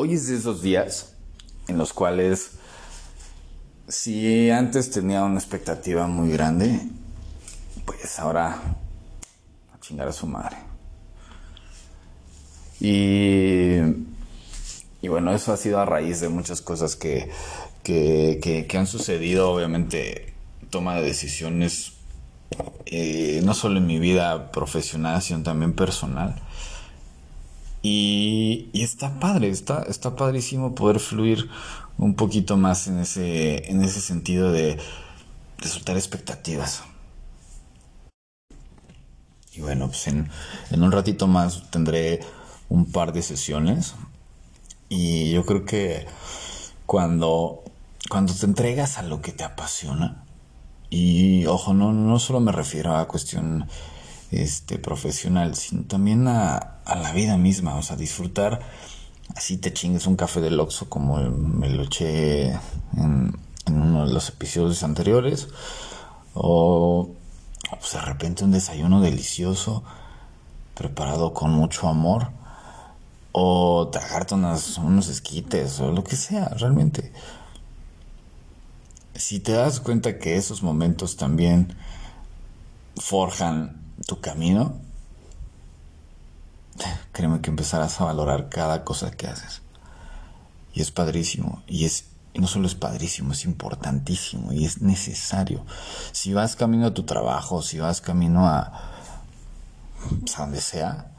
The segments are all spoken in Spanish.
hoy es de esos días en los cuales si antes tenía una expectativa muy grande, pues ahora a chingar a su madre. Y, y bueno, eso ha sido a raíz de muchas cosas que, que, que, han sucedido, obviamente, toma de decisiones, eh, no solo en mi vida profesional, sino también personal. Y, está padre, está, está padrísimo poder fluir un poquito más en ese, en ese sentido de, de soltar expectativas. Y bueno, pues en, en un ratito más tendré un par de sesiones. Y yo creo que cuando, cuando te entregas a lo que te apasiona, y ojo, no, no solo me refiero a cuestión este, profesional, sino también a, a la vida misma, o sea, disfrutar así te chingues un café del Oxxo como me lo eché en, uno de los episodios anteriores, o pues de repente un desayuno delicioso preparado con mucho amor o tragarte unos esquites o lo que sea, realmente. Si te das cuenta que esos momentos también forjan tu camino, créeme que empezarás a valorar cada cosa que haces. Y es padrísimo. Y es no solo es padrísimo, es importantísimo y es necesario. Si vas camino a tu trabajo, si vas camino a, pues, a donde sea,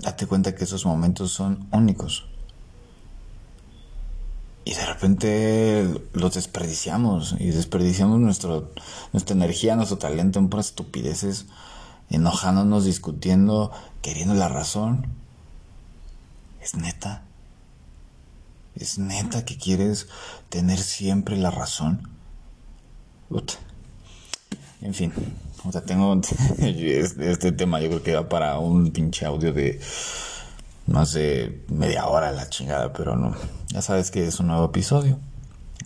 date cuenta que esos momentos son únicos. Y de repente los desperdiciamos y desperdiciamos nuestro, nuestra energía, nuestro talento en puras estupideces, enojándonos, discutiendo, queriendo la razón. Es neta. ¿Es neta que quieres tener siempre la razón? En fin, o sea, tengo este tema, yo creo que va para un pinche audio de más de media hora la chingada, pero no. Ya sabes que es un nuevo episodio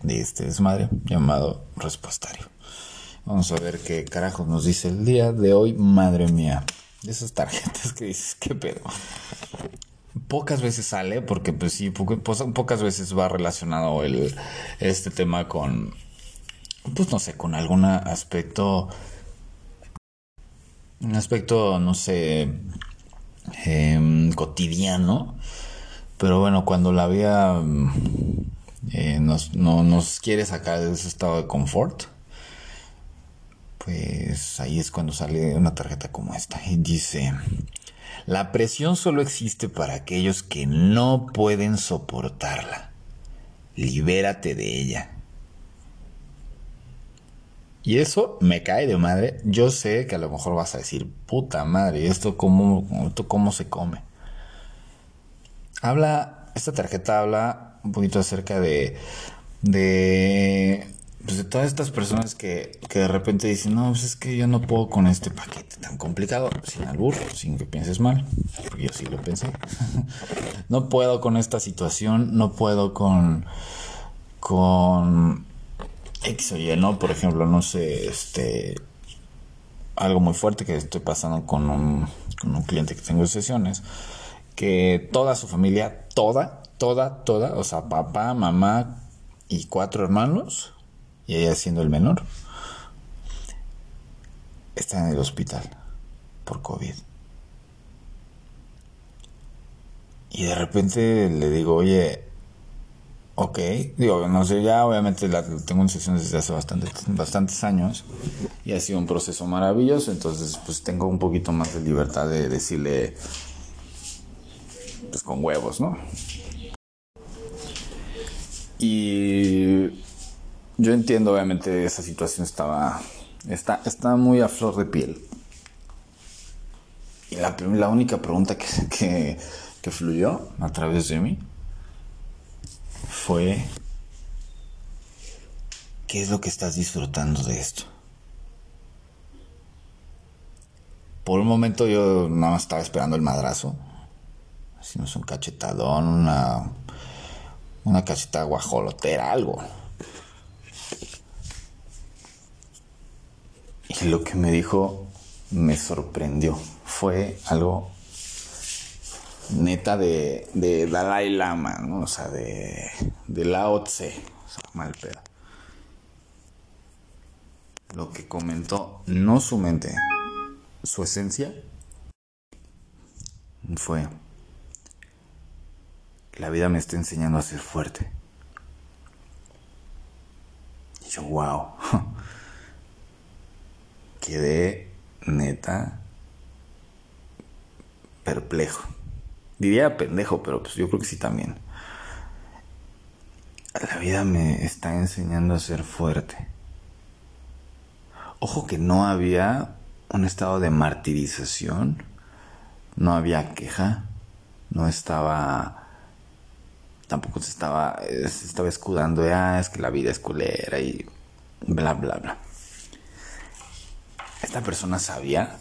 de este desmadre llamado Respuestario. Vamos a ver qué carajo nos dice el día de hoy, madre mía. Esas tarjetas que dices, qué pedo pocas veces sale, porque pues sí, pocas veces va relacionado el, este tema con, pues no sé, con algún aspecto, un aspecto, no sé, em, cotidiano, pero bueno, cuando la vida eh, nos, no, nos quiere sacar de ese estado de confort, pues ahí es cuando sale una tarjeta como esta y dice la presión solo existe para aquellos que no pueden soportarla. Libérate de ella. Y eso me cae de madre. Yo sé que a lo mejor vas a decir, puta madre, ¿esto cómo, esto cómo se come? Habla, esta tarjeta habla un poquito acerca de, de pues de todas estas personas que, que, de repente dicen, no, pues es que yo no puedo con este paquete tan complicado, sin albur, sin que pienses mal, porque yo sí lo pensé. no puedo con esta situación, no puedo con, con X o ¿no? Por ejemplo, no sé, este, algo muy fuerte que estoy pasando con un, con un cliente que tengo en sesiones, que toda su familia, toda, toda, toda, o sea, papá, mamá y cuatro hermanos, y ella siendo el menor, está en el hospital por COVID. Y de repente le digo, oye, ok, digo, no sé, ya obviamente la, tengo en sesiones desde hace bastante, bastantes años y ha sido un proceso maravilloso, entonces pues tengo un poquito más de libertad de decirle, pues con huevos, ¿no? Y yo entiendo, obviamente, esa situación estaba. Está, está muy a flor de piel. Y la, la única pregunta que, que, que fluyó a través de mí fue: ¿Qué es lo que estás disfrutando de esto? Por un momento yo nada más estaba esperando el madrazo. Hicimos un cachetadón, una, una cachetada guajolotera, algo. Y lo que me dijo me sorprendió. Fue algo neta de, de Dalai Lama, ¿no? O sea, de, de Lao Tse, o sea, mal pedo. Lo que comentó, no su mente, su esencia, fue, la vida me está enseñando a ser fuerte. Y yo, wow, quedé neta perplejo. Diría pendejo, pero pues yo creo que sí también. La vida me está enseñando a ser fuerte. Ojo que no había un estado de martirización, no había queja, no estaba tampoco se estaba se estaba escudando de ah, es que la vida es culera y bla bla bla. Esta persona sabía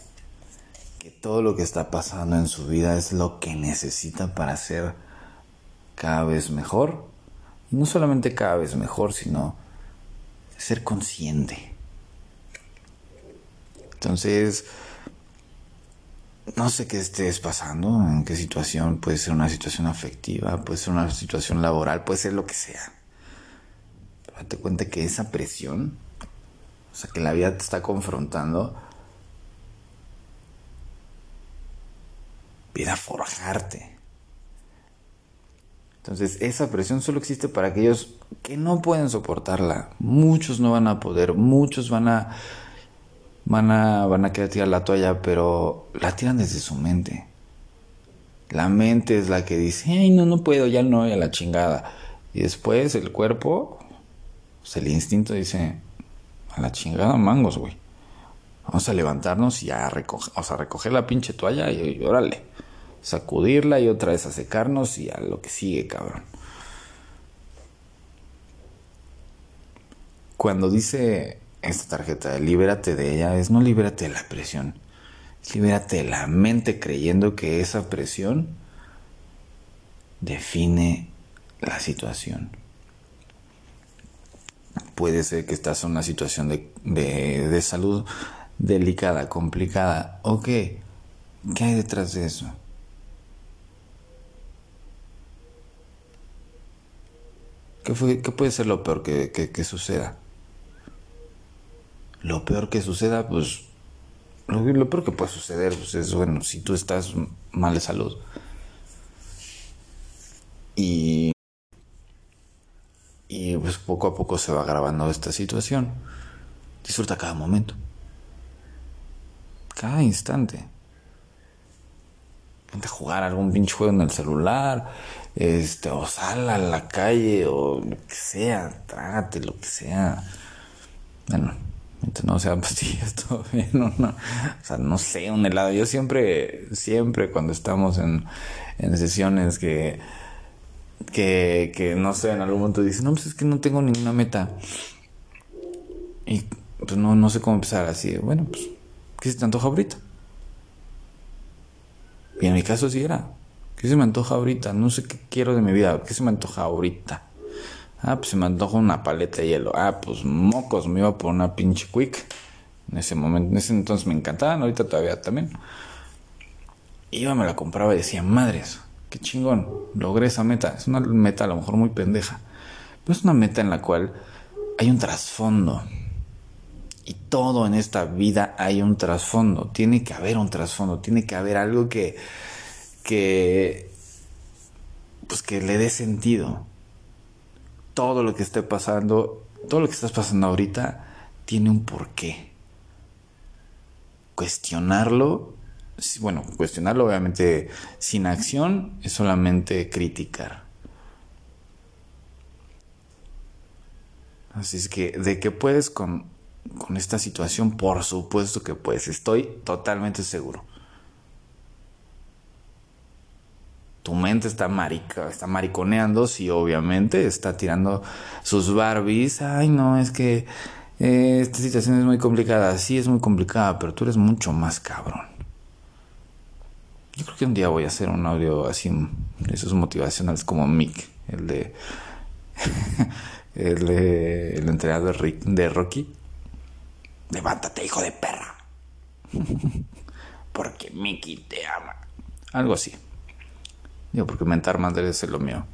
que todo lo que está pasando en su vida es lo que necesita para ser cada vez mejor. Y no solamente cada vez mejor, sino ser consciente. Entonces, no sé qué estés pasando, en qué situación, puede ser una situación afectiva, puede ser una situación laboral, puede ser lo que sea. date cuenta que esa presión, o sea, que la vida te está confrontando, viene a forjarte. Entonces, esa presión solo existe para aquellos que no pueden soportarla. Muchos no van a poder, muchos van a van a van a querer tirar la toalla, pero la tiran desde su mente. La mente es la que dice, "Ay, no no puedo, ya no, a la chingada." Y después el cuerpo, pues el instinto dice, "A la chingada mangos, güey." Vamos a levantarnos y a recoger, o sea, recoger la pinche toalla y, y órale sacudirla y otra vez a secarnos y a lo que sigue, cabrón. Cuando dice esta tarjeta, libérate de ella, es no libérate de la presión, es libérate de la mente creyendo que esa presión define la situación. Puede ser que estás en una situación de, de, de salud delicada, complicada. Ok, ¿qué hay detrás de eso? ¿Qué, puede ser lo peor que, suceda? Lo peor que suceda, pues lo, peor que puede suceder pues, es, bueno, si tú estás mal de salud. Y, y pues poco a poco se va agravando esta situación. Disfruta cada momento. Cada instante. Jugar algún pinche juego en el celular este, o sal a la calle, o lo que sea, trágate lo que sea. Bueno, no sea pastillas, todo bien, no, no, o sea, no sé, un helado. Yo siempre, siempre cuando estamos en, en sesiones que, que, que, no sé, en algún momento dicen, no, pues es que no tengo ninguna meta. Y pues no, no sé cómo empezar así. Bueno, pues, ¿qué se te antoja ahorita? Y en mi caso sí era, ¿Qué se me antoja ahorita? No sé qué quiero de mi vida. ¿Qué se me antoja ahorita? Ah, pues se me antoja una paleta de hielo. Ah, pues mocos, me iba por una pinche quick. En ese momento, en ese entonces me encantaban, ahorita todavía también. Iba, me la compraba y decía, madres, qué chingón, logré esa meta. Es una meta a lo mejor muy pendeja, pero es una meta en la cual hay un trasfondo. Y todo en esta vida hay un trasfondo. Tiene que haber un trasfondo, tiene que haber algo que que pues que le dé sentido. Todo lo que esté pasando, todo lo que estás pasando ahorita tiene un porqué. Cuestionarlo, bueno, cuestionarlo obviamente sin acción es solamente criticar. Así es que de que puedes con, con esta situación, por supuesto que puedes, estoy totalmente seguro. tu mente está marica, está mariconeando, sí, obviamente, está tirando sus Barbies. Ay, no, es que eh, esta situación es muy complicada. Sí, es muy complicada, pero tú eres mucho más cabrón. Yo creo que un día voy a hacer un audio así, esos motivacionales como Mick, el de. El entrenador de Rocky. Levántate, hijo de perra. Porque Mickey te ama. Algo así. Digo, porque mentar madre es lo mío.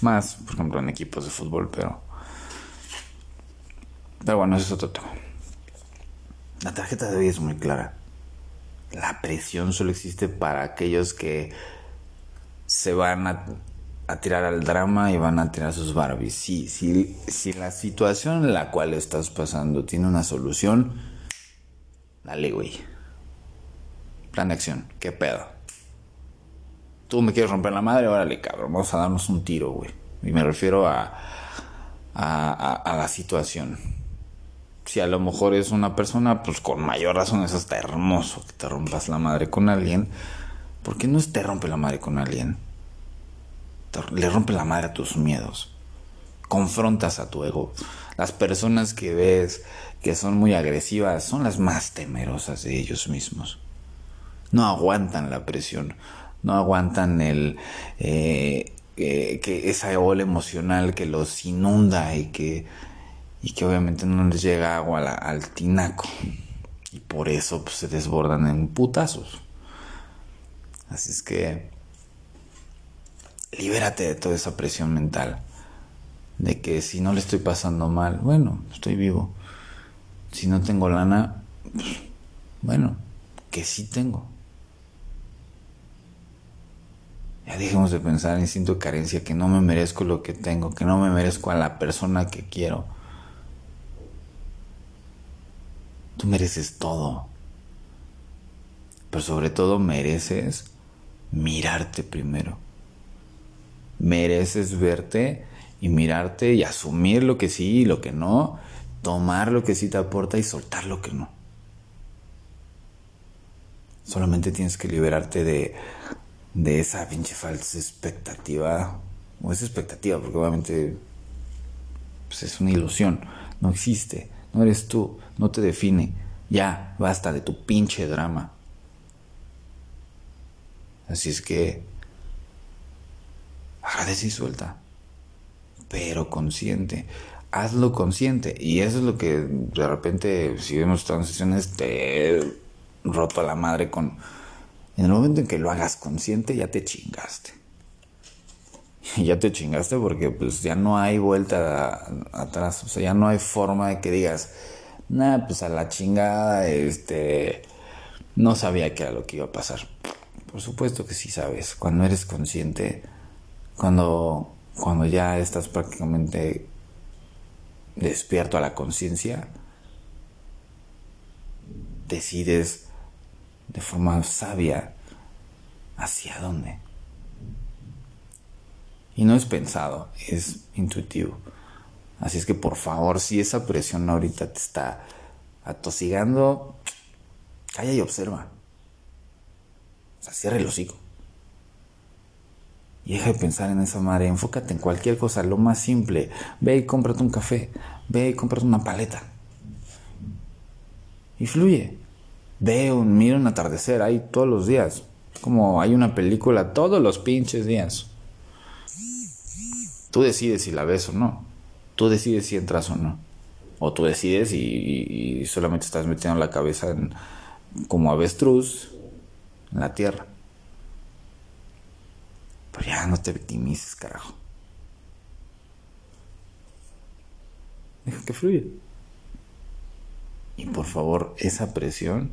Más, por ejemplo, en equipos de fútbol, pero. Pero bueno, ese es otro tema. La tarjeta de hoy es muy clara. La presión solo existe para aquellos que se van a, tirar al drama y van a tirar sus Barbies. Sí, si, si la situación en la cual estás pasando tiene una solución, dale, güey. Plan de acción, ¿qué pedo? Tú me quieres romper la madre, órale, cabrón, vamos a darnos un tiro, güey. Y me refiero a, a, a la situación si a lo mejor es una persona, pues con mayor razón es hasta hermoso que te rompas la madre con alguien. ¿Por qué no te rompe la madre con alguien? Le rompe la madre a tus miedos. Confrontas a tu ego. Las personas que ves que son muy agresivas son las más temerosas de ellos mismos. No aguantan la presión, no aguantan el eh, eh, que esa ola emocional que los inunda y que y que obviamente no les llega agua al, tinaco y por eso pues, se desbordan en putazos. Así es que libérate de toda esa presión mental de que si no le estoy pasando mal, bueno, estoy vivo. Si no tengo lana, pues, bueno, que sí tengo. Ya dejemos de pensar en siento carencia, que no me merezco lo que tengo, que no me merezco a la persona que quiero. Tú mereces todo. Pero sobre todo mereces mirarte primero. Mereces verte y mirarte y asumir lo que sí y lo que no, tomar lo que sí te aporta y soltar lo que no. Solamente tienes que liberarte de, de esa pinche falsa expectativa. O esa expectativa, porque obviamente pues es una ilusión. No existe. No eres tú, no te define. Ya, basta de tu pinche drama. Así es que agradece y suelta, pero consciente. Hazlo consciente. Y eso es lo que de repente, si vemos transiciones, te roto a la madre con... En el momento en que lo hagas consciente, ya te chingaste. ya te chingaste porque pues ya no hay vuelta atrás, o sea, ya no hay forma de que digas, nah, pues a la chingada, este, no sabía que era lo que iba a pasar. Por supuesto que sí sabes, cuando eres consciente, cuando, cuando ya estás prácticamente despierto a la conciencia, decides de forma sabia hacia dónde. Y no es pensado, es intuitivo. Así es que por favor, si esa presión ahorita te está atosigando, calla y observa. O sea, cierra el hocico. Y deja de pensar en esa madre, enfócate en cualquier cosa, lo más simple. Ve y cómprate un café, ve y cómprate una paleta. Y fluye. Ve un, mira un atardecer ahí todos los días. Como hay una película todos los pinches días. Tú decides si la ves o no. Tú decides si entras o no. O tú decides y, solamente estás metiendo la cabeza como avestruz en la tierra. Pero ya no te victimices, carajo. Deja que fluya. Y por favor, esa presión,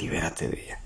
libérate de ella.